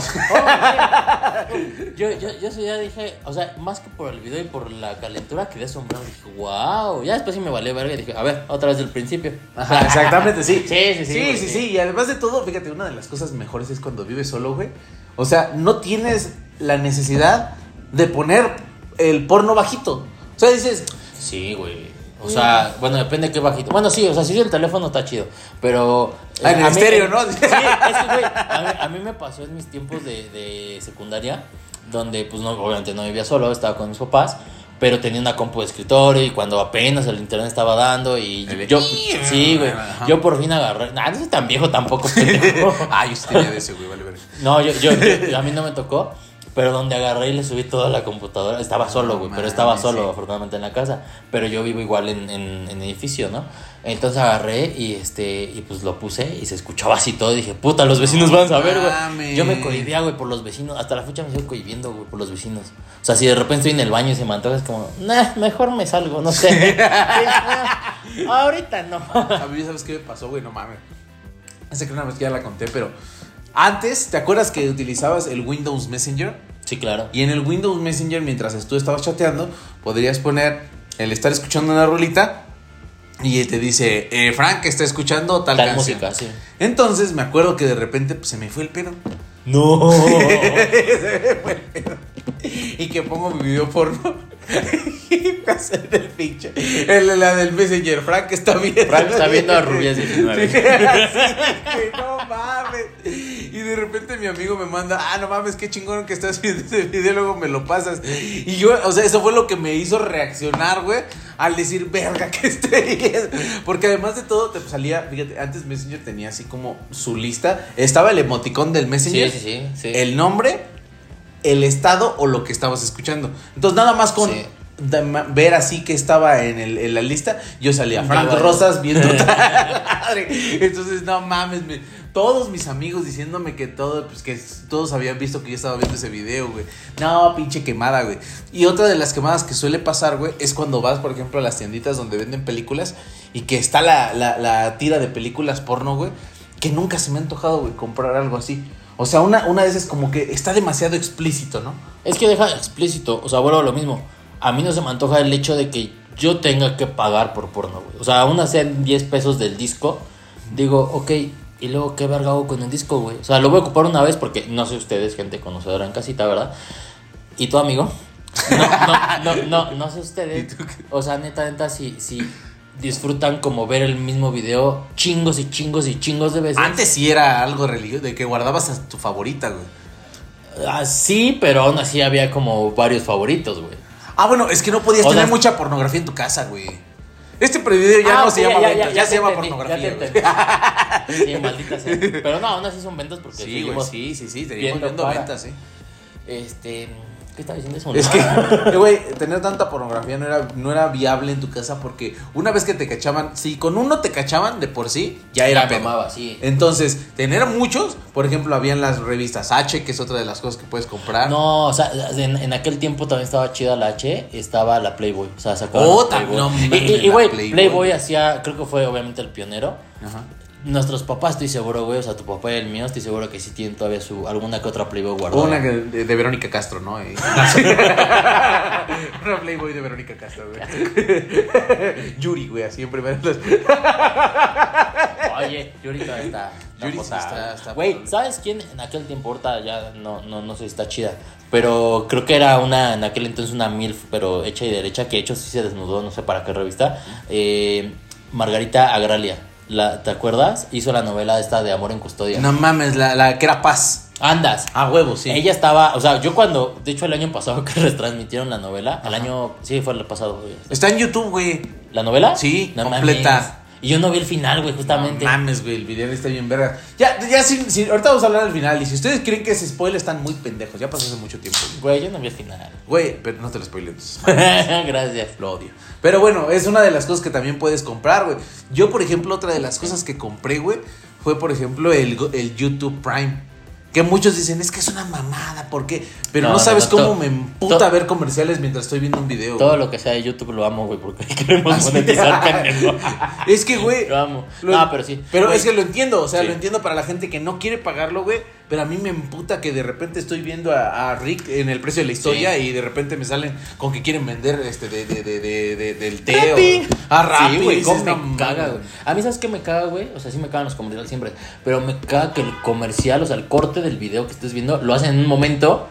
yo, yo, yo ese día dije, o sea, más que por el video y por la calentura, quedé asombrado, dije, wow, ya después sí me valió verga y dije, a ver, otra vez del principio. Ajá, exactamente, sí. Sí, sí, sí, sí, sí. sí. Y además de todo, fíjate, una de las cosas mejores es cuando vives solo, güey. O sea, no tienes la necesidad de poner el porno bajito. O sea, dices, Sí, güey. O sea, bueno, depende de qué bajito. Bueno, sí, o sea, si es el teléfono está chido. Pero. Ah, en el estéreo, ¿no? Sí, es que, güey, a mí, a mí me pasó en mis tiempos de, de secundaria, donde, pues, no, obviamente no vivía solo, estaba con mis papás. Pero tenía una compu de escritorio y cuando apenas el internet estaba dando y El de- yo, sí, güey, yo por fin agarré, nah, no soy tan viejo tampoco, ay, sí tenía de ese, güey, vale, vale. No, yo, yo, yo- a mí no me tocó, pero donde agarré y le subí toda la computadora, estaba solo, güey, pero estaba solo, sí. afortunadamente en la casa, pero yo vivo igual en, en, en edificio, ¿no? Entonces agarré y este, y pues lo puse y se escuchaba así todo y dije, puta, los vecinos van a saber, güey. Yo me cohibía, güey, por los vecinos, hasta la fecha me sigo cohibiendo, güey, por los vecinos. O sea, si de repente estoy en el baño y se me antoja, es como, nah, mejor me salgo, no sé. Ahorita no. A mí, ¿sabes qué me pasó, güey? No mames. Esa que una vez que ya la conté, pero antes, ¿te acuerdas que utilizabas el Windows Messenger? Sí, claro. Y en el Windows Messenger, mientras tú estabas chateando, podrías poner el estar escuchando una rolita y te dice, eh, Frank está escuchando tal, Tal canción. música, sí. Entonces me acuerdo que de repente pues, se me fue el pedo. No. Se me fue el pedo. Y que pongo mi video porno. y me hace el pinche. El, la del Messenger. Frank está viendo. Frank está viendo a Rubias 19. Sí, güey, no mames. De repente mi amigo me manda, ah, no mames, qué chingón que estás viendo ese video, luego me lo pasas. Y yo, o sea, eso fue lo que me hizo reaccionar, güey, al decir, verga, que estoy viendo. Porque además de todo, te salía, fíjate, antes Messenger tenía así como su lista. Estaba el emoticón del Messenger, Sí, sí, sí. el nombre, el estado o lo que estabas escuchando. Entonces, nada más con. Ver así que estaba en, el- en la lista, yo salía Frank. Rosas viendo madre. Entonces, no mames, me- todos mis amigos diciéndome que todo, pues que todos habían visto que yo estaba viendo ese video, güey. No, pinche quemada, güey. Y otra de las quemadas que suele pasar, güey, es cuando vas, por ejemplo, a las tienditas donde venden películas y que está la, la, tira de películas porno, güey, que nunca se me ha antojado, güey, comprar algo así. O sea, una, una de esas como que está demasiado explícito, ¿no? Es que deja explícito, o sea, vuelvo a lo mismo. A mí no se me antoja el hecho de que yo tenga que pagar por porno, güey. O sea, aún sean 10 pesos del disco, digo, ok, y luego qué verga hago con el disco, güey. O sea, lo voy a ocupar una vez porque no sé ustedes, gente conocedora en casita, ¿verdad? ¿Y tu amigo? No, no, no, no, no sé ustedes. O sea, neta, neta, si, si disfrutan como ver el mismo video chingos y chingos y chingos de veces. Antes sí era algo religioso, de que guardabas a tu favorita, güey. Ah, sí, pero aún así había como varios favoritos, güey. Ah, bueno, es que no podías O tener sea- mucha pornografía en tu casa, güey. Este video ya Ah, no se llama ya, ya, ya, ya se llama entendí, pornografía. Sí, maldita sea. Pero no, aún así son ventas porque Sí, güey, sí, sí, sí, seguimos viendo viendo para. ventas, sí. Este, ¿qué estaba diciendo eso? Es que, eh, güey, tener tanta pornografía no era, no era viable en tu casa porque una vez que te cachaban, si con uno te cachaban de por sí, ya era Ya pedo. mamaba, sí. Entonces, tener muchos, por ejemplo, habían las revistas H, que es otra de las cosas que puedes comprar. No, o sea, en, en aquel tiempo también estaba chida la H, estaba la Playboy, o sea, sacaban Oh, Playboy. no Y- güey, Playboy. Playboy. hacía, creo que fue obviamente el pionero. Ajá. Nuestros papás, estoy seguro, güey, o sea, tu papá y el mío, estoy seguro que sí tienen todavía su alguna que otra Playboy guardada. Una que- de, de Verónica Castro, ¿no? Y- Una Playboy de Verónica Castro, güey. Yuri, güey, así en primer Oye, Yurika está. está Yuri sí está- está Güey. ¿sabes quién en aquel tiempo? Ahorita ya no, no, no sé si está chida. Pero creo que era una, en aquel entonces una MILF, pero hecha y derecha, que de hecho sí se desnudó, no sé para qué revista. Eh, Margarita Agralia. La, ¿Te acuerdas? Hizo la novela esta de Amor en Custodia. No mames, la, la que era paz. Andas. A huevo, sí. Ella estaba, o sea, yo cuando, de hecho el año pasado que retransmitieron la novela, el año, sí, fue el pasado, güey. Está en YouTube, güey. ¿La novela? Sí, No completa. mames. Y yo no vi el final, güey, justamente. No mames, güey, el video está bien verga. Ya, ya, sin, sin- ahorita vamos a hablar del final. Y si ustedes creen que ese spoiler están muy pendejos, ya pasó hace mucho tiempo. Güey, yo no vi el final. Güey, pero no te lo entonces. Gracias. Lo odio. Pero bueno, es una de las cosas que también puedes comprar, güey. Yo, por ejemplo, otra de las cosas que compré, güey, fue, por ejemplo, el, el YouTube Prime. Que muchos dicen, es que es una mamada, ¿por qué? Pero no, sabes no, cómo me emputa ver comerciales mientras estoy viendo un video. Todo güey. lo que sea de YouTube lo amo, güey, porque queremos Así. monetizar, pendejo. Es que, güey. Lo amo. lo- No, pero sí. Pero Güey. es que lo entiendo, o sea, Sí. lo entiendo para la gente que no quiere pagarlo, güey. Pero a mí me emputa que de repente estoy viendo a, a Rick en el precio de la historia Sí. y de repente me salen con que quieren vender este de, de, de, de, de- del té Rappi. o a Rappi. Sí, güey, cómo me "No caga, mames". güey. A mí, ¿sabes qué me caga, güey? O sea, sí me cagan los comerciales siempre. Pero me caga que el comercial, o sea, el corte del video que estés viendo, lo hacen en un momento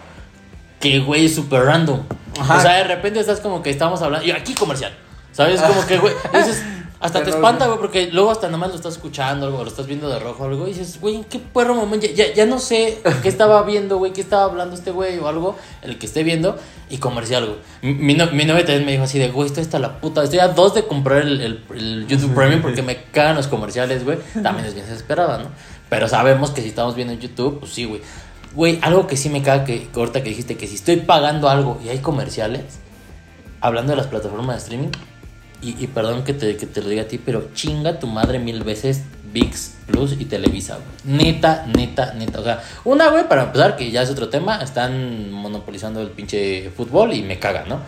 que, güey, es súper random. Ajá. O sea, de repente estás como que estamos hablando. Y aquí comercial. ¿Sabes? Como que, güey. dices. Hasta te espanta, güey, porque luego hasta nomás lo estás escuchando o lo estás viendo de rojo algo y dices, güey, ¿en qué perro momento? Ya, ya, ya no sé qué estaba viendo, güey, qué estaba hablando este güey o algo, el que esté viendo, y comercial, güey. Mi, no- mi novia también me dijo así de, güey, esto está la puta. Estoy a dos de comprar el, el- el YouTube Premium porque me cagan los comerciales, güey. También es bien desesperada, ¿no? Pero sabemos que si estamos viendo en YouTube, pues sí, güey. Güey, algo que sí me caga que ahorita que dijiste que si estoy pagando algo y hay comerciales, hablando de las plataformas de streaming, y, y perdón que te, que te lo diga a ti, pero chinga tu madre mil veces VIX Plus y Televisa, güey. Neta, neta, neta. O sea, una, güey, para empezar, que ya es otro tema, están monopolizando el pinche fútbol y me caga, ¿no?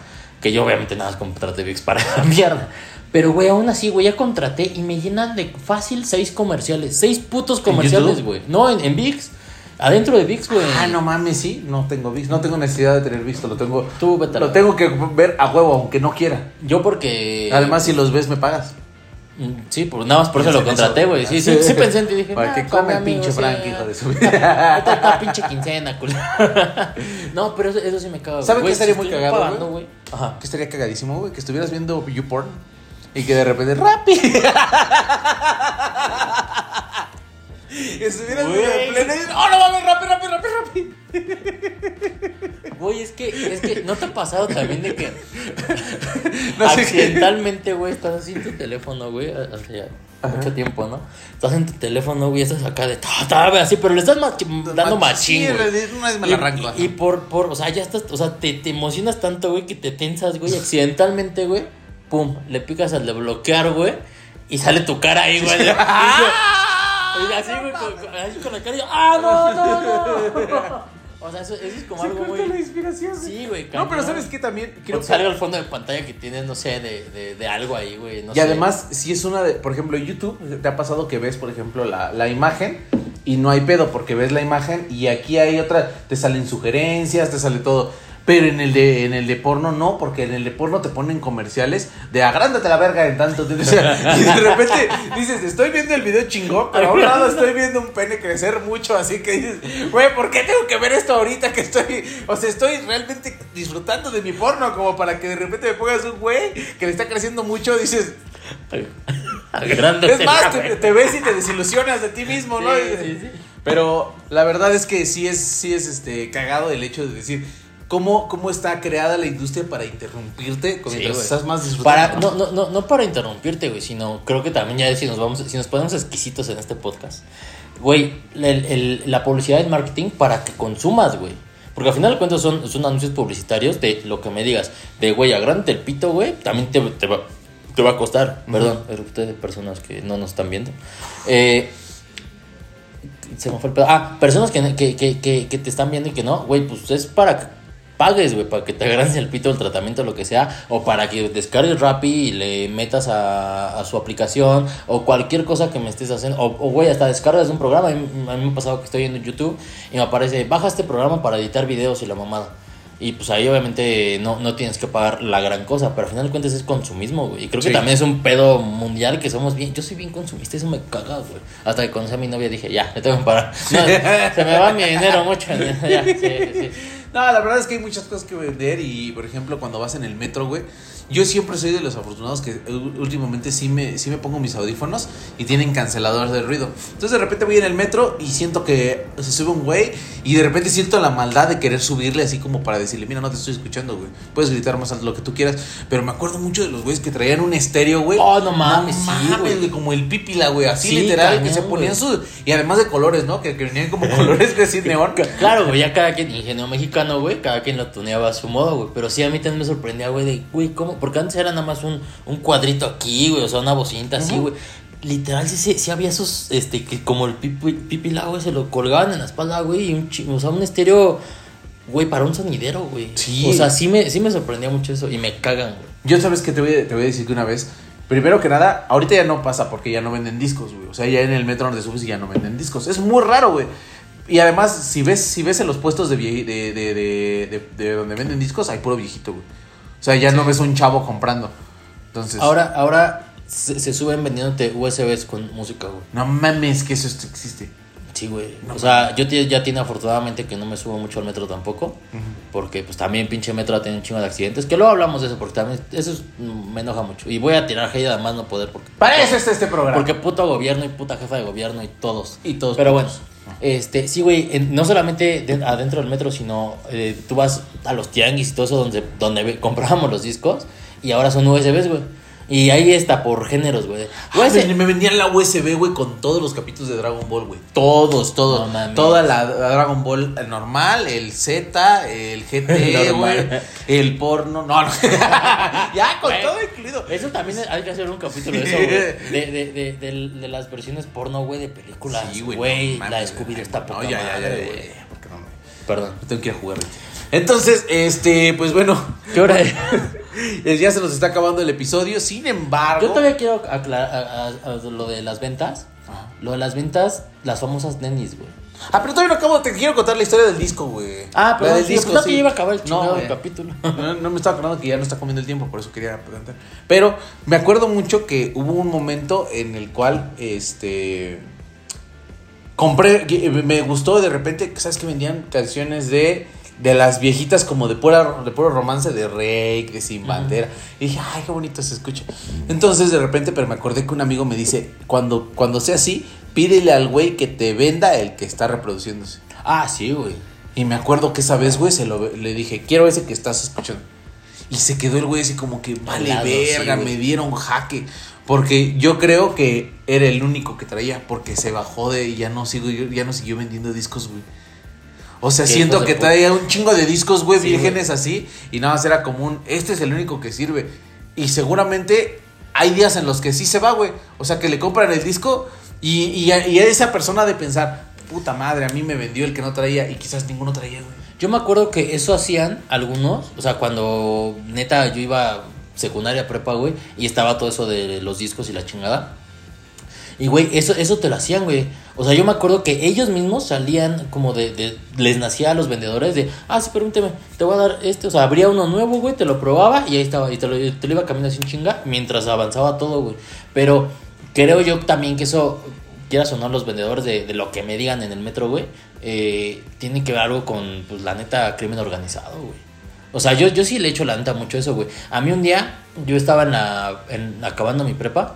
Que yo obviamente nada más contraté VIX para la mierda. Pero, güey, aún así, güey, ya contraté y me llenan de fácil seis comerciales. Seis putos comerciales, güey. No, en, en VIX. Adentro de VIX, güey. Ah, no mames, sí, no tengo VIX, no tengo necesidad de tener visto, lo tengo. Tú vete a la- Lo tengo que ver a huevo, aunque no quiera. Yo porque... Además, si los ves, me pagas. Mm, Sí, pues nada más por eso Piensa lo en contraté, eso. güey. Sí, sí, sí pensé en ti. Dije, Para "Nah, que come el amigo, pinche sí". Frank, hijo de su Ahorita está pinche quincena, culo. No, pero eso, eso sí me caga. ¿Saben güey. qué estaría muy cagado, güey? Ajá. Que estaría cagadísimo, güey, que estuvieras viendo YouPorn y que de repente ¡Rappi! estuvieras en pleno y ¡Oh, no mames! ¡Rappi, Rappi, Rappi, Rappi! Güey, es que, es que, ¿no te ha pasado también de que No sé accidentalmente, güey, estás así en tu teléfono, güey, hace ya mucho tiempo, ¿no? Estás en tu teléfono, güey, estás acá de ta, ta, güey, así, pero le estás machi- dando machín, Sí, güey. una vez me Y, la arranco. y- y por, por, o sea, ya estás, o sea, te, te emocionas tanto, güey, que te tensas, güey, accidentalmente, güey, pum, le picas al de bloquear, güey, y sale tu cara ahí, güey. de- y así, güey, con, con- así con la cara y yo, ¡ah, no, no, no! O sea, eso, eso es como Se algo corta muy... la inspiración. güey. Sí, güey, No, cabrón. pero ¿sabes qué también? Creo que que salga el fondo de pantalla que tienes, no sé, de, de, de algo ahí, güey. No y sé. además, si es una de, por ejemplo, YouTube, te ha pasado que ves, por ejemplo, la, la imagen y no hay pedo porque ves la imagen y aquí hay otra, te salen sugerencias, te sale todo. Pero en el de, en el de porno no, porque en el de porno te ponen comerciales de agrándate la verga en tanto. o sea, y de repente dices, estoy viendo el video chingón, pero a un lado estoy viendo un pene crecer mucho, así que dices, güey, ¿por qué tengo que ver esto ahorita que estoy, o sea, estoy realmente disfrutando de mi porno como para que de repente me pongas un güey que le está creciendo mucho, dices, es más, te, ves y te desilusionas de ti mismo, ¿no? Sí, sí, sí. Pero la verdad es que sí es, sí es este cagado el hecho de decir cómo, cómo está creada la industria para interrumpirte Sí, mientras güey. estás más disfrutando. Para, no, no, no, no para interrumpirte, güey, sino creo que también ya si nos vamos, si nos ponemos exquisitos en este podcast, güey, el- el- la publicidad es marketing para que consumas, güey. Porque al final de cuentas son, son anuncios publicitarios de lo que me digas, de güey, agrande el pito, güey, también te, te va, te va a costar. Perdón, pero ustedes, personas que no nos están viendo. Eh, se me fue el pedo. Ah, personas que, que, que, que, te están viendo y que no, güey, pues es para que pagues, güey, para que te agarres el pito el tratamiento, lo que sea, o para que descargues Rappi y le metas a, a su aplicación, o cualquier cosa que me estés haciendo, o, güey, hasta descargas un programa. A mí, a mí me ha pasado que estoy viendo YouTube y me aparece, baja este programa para editar videos y la mamada. Y pues ahí obviamente no, no tienes que pagar la gran cosa, pero al final de cuentas es consumismo, güey. Y creo que también es un pedo mundial que somos bien. Yo soy bien consumista, eso me caga, güey. Hasta que conocí a mi novia dije, ya, le tengo que parar. No, se me va mi dinero mucho. Ya, sí, sí. No, la verdad es que hay muchas cosas que vender y, por ejemplo, cuando vas en el metro, güey, yo siempre soy de los afortunados que últimamente sí me, sí me pongo mis audífonos y tienen cancelador de ruido. Entonces de repente voy en el metro y siento que se sube un güey y de repente siento la maldad de querer subirle así como para decirle, mira, no te estoy escuchando, güey. Puedes gritar más alto lo que tú quieras. Pero me acuerdo mucho de los güeyes que traían un estéreo, güey. Oh, no mames, sí, güey. Como el pípila, güey, así Sí, literal, que se ponían sus... Y además de colores, ¿no? Que, que venían como colores de así neón. Claro, güey, ya cada quien, ingenio mexicano, güey, cada quien lo tuneaba a su modo, güey. Pero sí, a mí también me sorprendía, güey, de, güey, ¿cómo? Porque antes era nada más un, un cuadrito aquí, güey, o sea, una bocinita así, güey. Literal, sí, sí, sí había esos, este, que como el pipi, pipila, güey, se lo colgaban en la espalda, güey, y un, chi- o sea, un estéreo, güey, para un sonidero, güey. Sí. O sea, sí me, sí me sorprendía mucho eso, y me cagan, güey. Yo sabes que te voy, a- te voy a decir que una vez, primero que nada, ahorita ya no pasa porque ya no venden discos, güey. O sea, ya en el metro donde subes ya no venden discos. Es muy raro, güey. Y además, si ves, si ves en los puestos de, vie- de, de, de, de- de donde venden discos, hay puro viejito, güey. O sea, ya no ves un chavo comprando. Entonces, Ahora, ahora se, se suben vendiéndote USBs con música, güey. no mames que eso existe. Sí, güey. o sea, yo ya tiene afortunadamente que no me subo mucho al metro tampoco. Porque pues también pinche metro ha tenido un chingo de accidentes. Que luego hablamos de eso porque también eso es- mm, me enoja mucho. Y voy a tirar hate además no poder porque... Para eso está este programa. Porque puto gobierno y puta jefa de gobierno y todos. Y todos Pero bueno. Este, sí, güey, no solamente de- adentro del metro, sino eh, tú vas a los tianguis y todo eso donde, donde comprábamos los discos y ahora son USBs, güey. Y ahí está por géneros, güey. Ah, me, me vendían la USB, güey, con todos los capítulos de Dragon Ball, güey. Todos, todos. No. Toda la, la Dragon Ball el normal, el Z, el GT, güey. El porno. No, no. ya, con todo incluido. Eso también hay que hacer un capítulo de eso, güey. De, de, de, de, de las versiones porno, güey, de películas. Güey. No la de Scooby está No, poca ya, ya, ya, madre. Perdón. Tengo que ir a jugar. güey. Entonces, este, pues bueno. ¿Qué hora es? Ya se nos está acabando el episodio. Sin embargo. Yo todavía quiero aclarar a- a- a lo de las ventas. Lo de las ventas, las famosas nenis, güey. Ah, pero todavía no acabo. Te quiero contar la historia del disco, güey. Ah, pero del sí, disco. no sí. que iba a acabar el No, güey. capítulo. No, no me estaba acordando que ya no está comiendo el tiempo, por eso quería preguntar. Pero me acuerdo mucho que hubo un momento en el cual, este, compré, que me gustó de repente, ¿sabes que vendían canciones de, de las viejitas como de pura, de puro romance de Rey, de Sin Bandera? Y dije, ay, qué bonito se escucha. Entonces de repente, pero me acordé que un amigo me dice, cuando, cuando sea así, pídele al güey que te venda el que está reproduciéndose. Ah, sí, güey. Y me acuerdo que esa vez, güey, se lo, le dije, quiero ese que estás escuchando. Y se quedó el güey así como que, vale, verga, sí, me dieron jaque. Porque yo creo que era el único que traía, porque se bajó de y ya no, sigo, ya no siguió vendiendo discos, güey. O sea, siento que traía un chingo de discos, güey, Sí, vírgenes así. Y nada más era como un, este es el único que sirve. Y seguramente hay días en los que sí se va, güey. O sea, que le compran el disco y, y, esa persona de pensar, puta madre, a mí me vendió el que no traía y quizás ninguno traía, güey. Yo me acuerdo que eso hacían algunos, o sea, cuando neta yo iba secundaria prepa, güey, y estaba todo eso de los discos y la chingada. Y, güey, eso, eso te lo hacían, güey. O sea, yo me acuerdo que ellos mismos salían como de, Les nacía a los vendedores de, ah, sí, permíteme, te voy a dar este. O sea, abría uno nuevo, güey, te lo probaba y ahí estaba. Y te lo, te lo iba caminando sin chinga mientras avanzaba todo, güey. Pero creo yo también que eso, quieras o no, los vendedores de, de lo que me digan en el metro, güey, eh, tiene que ver algo con, pues, la neta, crimen organizado, güey. O sea, yo, yo sí le echo la neta mucho eso, güey. A mí un día, yo estaba en la, en- acabando mi prepa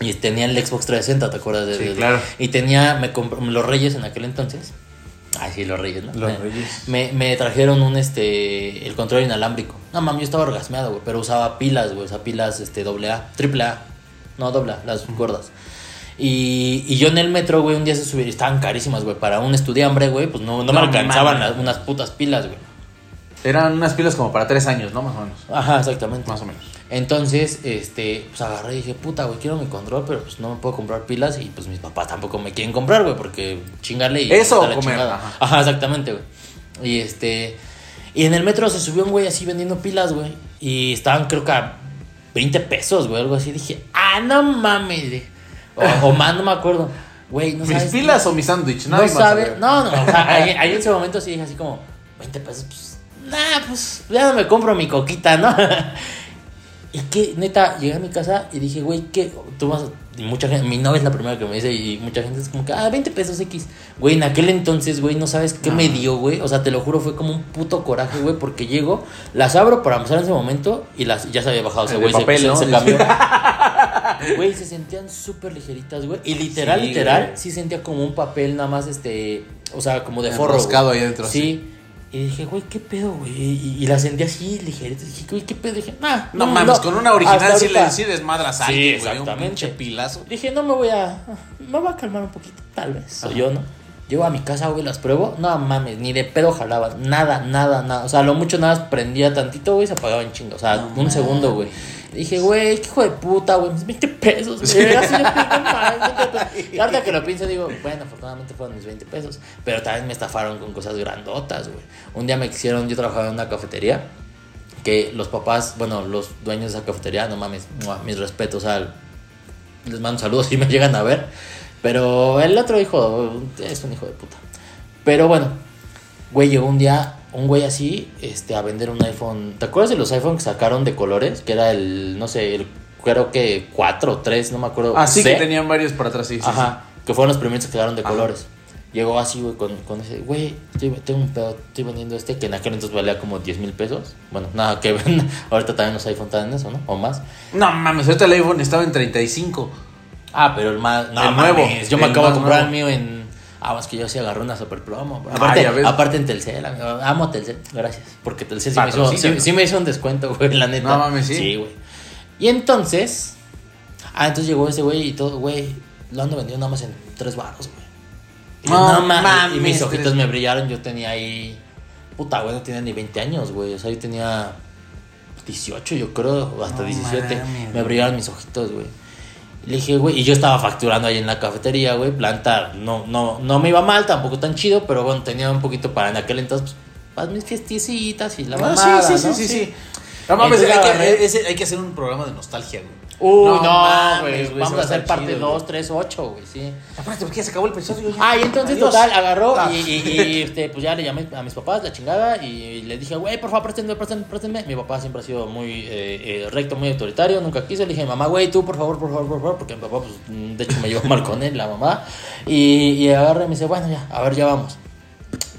y tenía el Xbox 360, ¿te acuerdas? De, Sí, de- claro. Y tenía, me compré, los Reyes en aquel entonces. Ay, sí, los Reyes, ¿no? Los me, Reyes. Me, me trajeron un, este, el control inalámbrico. No, mami, yo estaba orgasmeado, güey, pero usaba pilas, güey, usaba pilas, este, doble A, triple A. No, doble A, las gordas. Y, y yo en el metro, güey, un día se subieron, estaban carísimas, güey, para un estudiambre, güey, pues no, no me alcanzaban las- unas putas pilas, güey. Eran unas pilas como para tres años, ¿no? Más o menos. Ajá, exactamente. Más o menos. Entonces, este, pues agarré y dije, puta, güey, quiero mi control, pero pues no me puedo comprar pilas y pues mis papás tampoco me quieren comprar, güey, porque chingarle y... Eso o la comer, ajá. Ajá, exactamente, güey. Y este, y en el metro se subió un güey así vendiendo pilas, güey, y estaban creo que a 20 pesos, güey, algo así. Dije, ah, no mames, güey. o, o más, no me acuerdo. Güey, no ¿Mis sabes. pilas o mi sándwich? No Nadie más sabe. sabe. No, no, o sea, ahí, ahí en ese momento sí dije así como, 20 pesos, pues, nah, pues, ya no me compro mi coquita, ¿no? Y que, neta, llegué a mi casa y dije, güey, ¿qué? Tú vas, y mucha gente, mi novia es la primera que me dice y mucha gente es como que, ah, 20 pesos X. Güey, en aquel entonces, güey, no sabes qué me dio, güey. O sea, te lo juro, fue como un puto coraje, güey, porque llego, las abro para empezar en ese momento y las, ya se había bajado ese De güey, papel, se, ¿no? se cambió. Güey, se sentían súper ligeritas, güey. Y literal, Sí, literal, güey. sí sentía como un papel nada más, este, o sea, como de forro. Enroscado ahí adentro, Sí. Y dije, güey, ¿qué pedo, güey? Y, y la sentía así ligerita. Dije, güey, ¿qué pedo? Dije, nah, No, mames, con una original sí le sí desmadras a Sí, alguien, güey, Un pinche pilazo. Dije, no me voy a. Me voy a calmar un poquito, tal vez. Soy yo, ¿no? Llego a mi casa, güey, las pruebo. No mames, ni de pedo jalaban. Nada, nada, nada. O sea, lo mucho nada prendía tantito, güey, y se apagaba en chingo. O sea, un segundo, güey. Dije, güey, qué hijo de puta, güey. Mis 20 pesos, güey. Así 20 pesos. Y ahorita que lo pienso, digo, bueno, afortunadamente fueron mis 20 pesos. Pero también me estafaron con cosas grandotas, güey. Un día me quisieron, yo trabajaba en una cafetería. Que los papás, bueno, los dueños de esa cafetería, no mames, mis respetos al, les mando saludos si me llegan a ver. Pero el otro hijo es un hijo de puta. Pero bueno, güey, llegó un día un güey así este, a vender un iPhone. ¿Te acuerdas de los iPhone que sacaron de colores? Que era el, no sé, el, creo que 4 o 3, no me acuerdo. Ah, sí, C. que tenían varios por atrás, sí, sí. Ajá, que fueron los primeros que quedaron de Ajá. colores. Llegó así, güey, con, con ese, güey, tengo un pedo, estoy vendiendo este, que en aquel entonces valía como 10 mil pesos. Bueno, nada que ahorita también los iPhone están en eso, ¿no? O más. No mames, ahorita el iPhone estaba en 35. Ah, pero el más. No, El nuevo, Yo me acabo de comprar el mío en. Ah, es que yo sí agarré una super promo. Aparte, aparte en Telcel, amigo. Amo Telcel. Gracias. Porque Telcel sí me, hizo, sí, Patrocínanos. sí me hizo un descuento, güey, la neta. No mames, sí. Sí, güey. Y entonces. Ah, entonces llegó ese güey y todo, güey. Lo ando vendiendo nada más en tres baros, güey. Y yo, No mames. mames, Y mis ojitos tres- me brillaron. Yo tenía ahí. Puta, güey, no tenía ni 20 años, güey. O sea, yo tenía 18, yo creo, hasta No 17. mames, me brillaron mis ojitos, güey. Y Le dije, güey, y yo estaba facturando ahí en la cafetería, güey, planta, no, no, no me iba mal, tampoco tan chido, pero bueno, tenía un poquito para en aquel entonces, pues, para mis fiestecitas y la Ah, mamada, sí, sí, sí, sí, sí. No mames, hay que hacer un programa de nostalgia, güey. Uy, No no, güey. Vamos va a hacer parte chido, 2, 3, 8, güey, sí. Aparte, porque ya se acabó el episodio. ya. Ah, y entonces, Adiós. total, agarró Ah. y, y- y, este, pues ya le llamé a mis papás, la chingada, y le dije, güey, por favor, préstenme, préstenme, préstenme. Mi papá siempre ha sido muy eh, eh, recto, muy autoritario, nunca quiso. Le dije, mamá, güey, tú, por favor, por favor, por favor, porque mi papá, pues, de hecho, me llevó mal con él, la mamá. Y, y agarra y me dice, bueno, ya, a ver, ya vamos.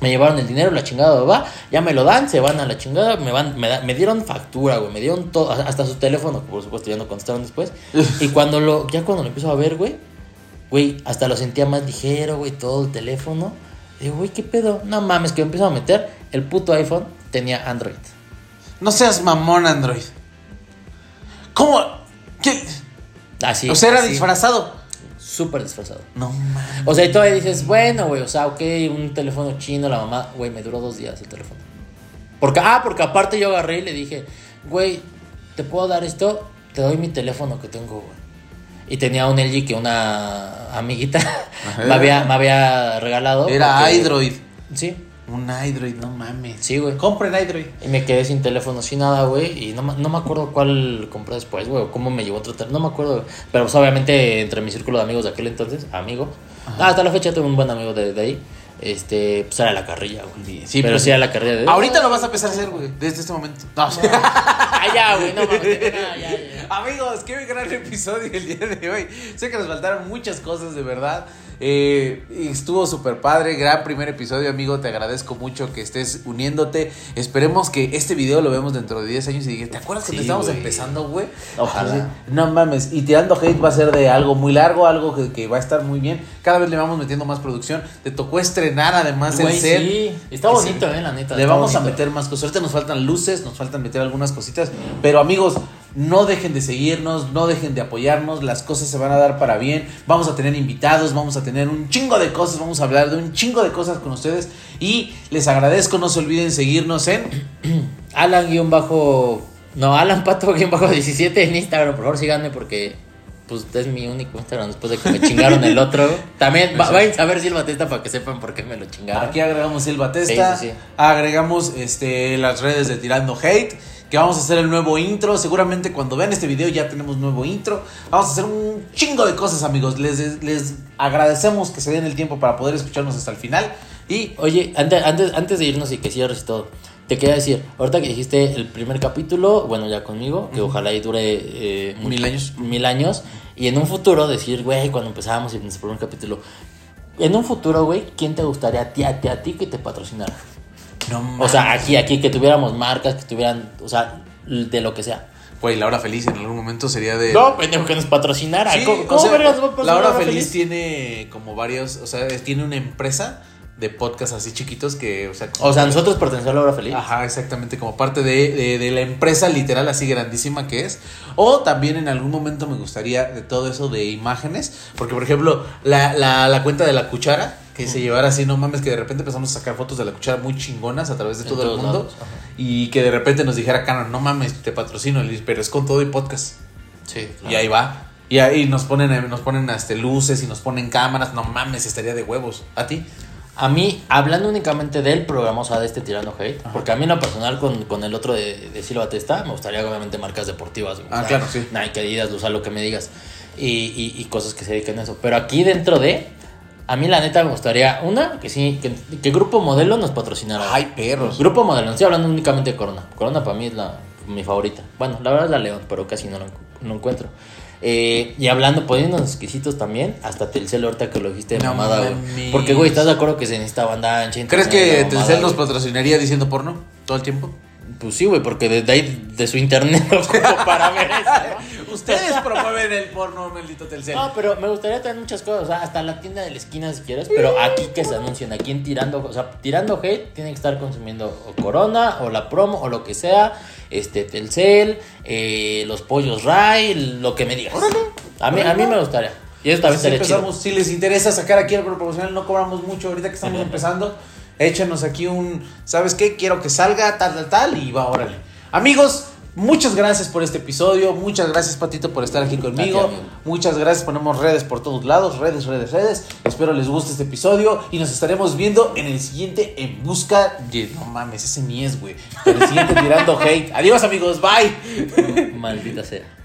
Me llevaron el dinero, la chingada, va, ya me lo dan, se van a la chingada, me van, me, da- me dieron factura, güey, me dieron todo, hasta su teléfono, que por supuesto ya no contestaron después. y cuando lo, ya cuando lo empiezo a ver, güey, güey, hasta lo sentía más ligero, güey, todo el teléfono. Digo, güey, ¿qué pedo? No mames, que me empiezo a meter, el puto iPhone tenía Android. No seas mamón, Android. ¿Cómo? ¿Qué? Así. o sea, era así, disfrazado. Súper disfrazado. No mames. O sea, y todavía dices, bueno, güey, o sea, ok, un teléfono chino, la mamá, güey, me duró dos días el teléfono. Porque, ah, porque aparte yo agarré y le dije, güey, ¿te puedo dar esto? Te doy mi teléfono que tengo, güey. Y tenía un LG que una amiguita me había, me había regalado. Era porque- Android. Sí, Un Android, no mames. sí, güey. Compren Android. Y me quedé sin teléfono, sin nada, güey. Y no, me- no me acuerdo cuál compré después, güey. O cómo me llevó otro teléfono. No me acuerdo. güey. Pero pues, obviamente entre mi círculo de amigos de aquel entonces, amigos. Ah, hasta la fecha tuve un buen amigo de, de ahí. Este, pues era la carrilla, güey. Sí, pero sí era la carrilla de. Ahorita lo vas a empezar a hacer, güey. Desde este momento. No, Ah, ya, güey. No mames. nada, ya, ya. Amigos, qué gran episodio el día de hoy. Sé que nos faltaron muchas cosas, de verdad. Eh, estuvo súper padre, gran primer episodio, amigo. Te agradezco mucho que estés uniéndote. Esperemos que este video lo vemos dentro de 10 años y digas, ¿te acuerdas Sí, que estábamos empezando, güey? Ojalá. Sí. No mames. Y tirando hate va a ser de algo muy largo, algo que, que va a estar muy bien. Cada vez le vamos metiendo más producción. Te tocó estrenar además el Güey, set. sí. Está bonito, se- eh, la neta. Le vamos a meter más cosas. Ahorita nos faltan luces, nos faltan meter algunas cositas. Pero amigos, no dejen de seguirnos, no dejen de apoyarnos. Las cosas se van a dar para bien. Vamos a tener invitados, vamos a tener un chingo de cosas. Vamos a hablar de un chingo de cosas con ustedes. Y les agradezco, no se olviden seguirnos en. Alan guion bajo. No, Alan Pato guion bajo 17 en Instagram. Por favor, síganme porque. Pues es mi único Instagram después de que me chingaron el otro. También va- vayan a ver si el Batista para que sepan por qué me lo chingaron. Aquí agregamos el Batesta. Sí, sí, sí. Agregamos este, las redes de Tirando Hate. Que vamos a hacer el nuevo intro. Seguramente cuando vean este video ya tenemos nuevo intro. Vamos a hacer un chingo de cosas, amigos. Les, les agradecemos que se den el tiempo para poder escucharnos hasta el final. Y Oye, antes, antes, antes de irnos y que cierres y todo, te quería decir, ahorita que dijiste el primer capítulo, bueno, ya conmigo, que ojalá y dure eh, Mil mucho- años. Mil años. Y en un futuro decir, güey, cuando empezábamos en nuestro primer capítulo, en un futuro, güey, ¿quién te gustaría a ti, a ti, a ti que te patrocinara? No O sea, aquí, aquí, que tuviéramos marcas, que tuvieran, o sea, de lo que sea. Güey, la hora feliz en algún momento sería de. No, pendejo, que nos patrocinara. Sí, ¿Cómo, cómo sea, la hora feliz, tiene como varios. O sea, tiene una empresa de podcast así chiquitos que. O sea, como- O sea, nosotros pertenecemos a la hora feliz. Ajá, exactamente, como parte de, de- de la empresa literal así grandísima que es. O también en algún momento me gustaría de todo eso de imágenes. Porque, por ejemplo, la, la, la cuenta de la cuchara, que se llevara así, no mames, que de repente empezamos a sacar fotos de la cuchara muy chingonas a través de todo el mundo. lados, y que de repente nos dijera Canon, no mames, te patrocino, pero es con todo y podcast. Sí, Y ahí va. Y ahí nos ponen, nos ponen este, luces y nos ponen cámaras. No mames, estaría de huevos. ¿A ti? A mí, hablando únicamente del programa, o sea, de este Tirando Hate, porque a mí en lo personal con, con el otro de, de Silva Testa, me gustaría obviamente marcas deportivas. Ah, claro, sí. Nike, Adidas, Luz, lo que me digas. Y, y, y cosas que se dediquen a eso. Pero aquí dentro de, a mí la neta me gustaría, una, que sí, que, que Grupo Modelo nos patrocinara. Ay, perros. Grupo Modelo, no estoy hablando únicamente de Corona. Corona para mí es la, mi favorita. Bueno, la verdad es la León, pero casi no encu- no encuentro. Eh, y hablando, poniéndonos exquisitos también, hasta Telcel ahorita que lo dijiste de No mamada, güey. Porque, güey, ¿estás de acuerdo que se necesita banda ancha? ¿Crees que la mamada, Telcel nos patrocinaría diciendo porno todo el tiempo? Pues sí, güey, porque desde ahí, de su internet lo ocupo para ver eso. ¿no? Ustedes promueven el porno, maldito Telcel. No, pero me gustaría tener muchas cosas, o sea, hasta la tienda de la esquina si quieres, pero aquí que se anuncien, aquí en tirando, o sea, tirando hate, tienen que estar consumiendo o Corona, o la promo, o lo que sea, este, Telcel, eh, los pollos Ray, lo que me digas. A mí, a mí me gustaría. Y eso también si, chido. empezamos, si les interesa sacar aquí algo promocional, no cobramos mucho ahorita que estamos empezando. Échenos aquí un, ¿sabes qué? Quiero que salga tal, tal, tal y va, órale. Amigos, Muchas gracias por este episodio. Muchas gracias, Patito, por estar aquí conmigo. Muchas gracias. Ponemos redes por todos lados. Redes, redes, redes. Espero les guste este episodio. Y nos estaremos viendo en el siguiente En Busca de. No mames, ese ni es, güey. En el siguiente Tirando Hate. Adiós, amigos. Bye. Maldita sea.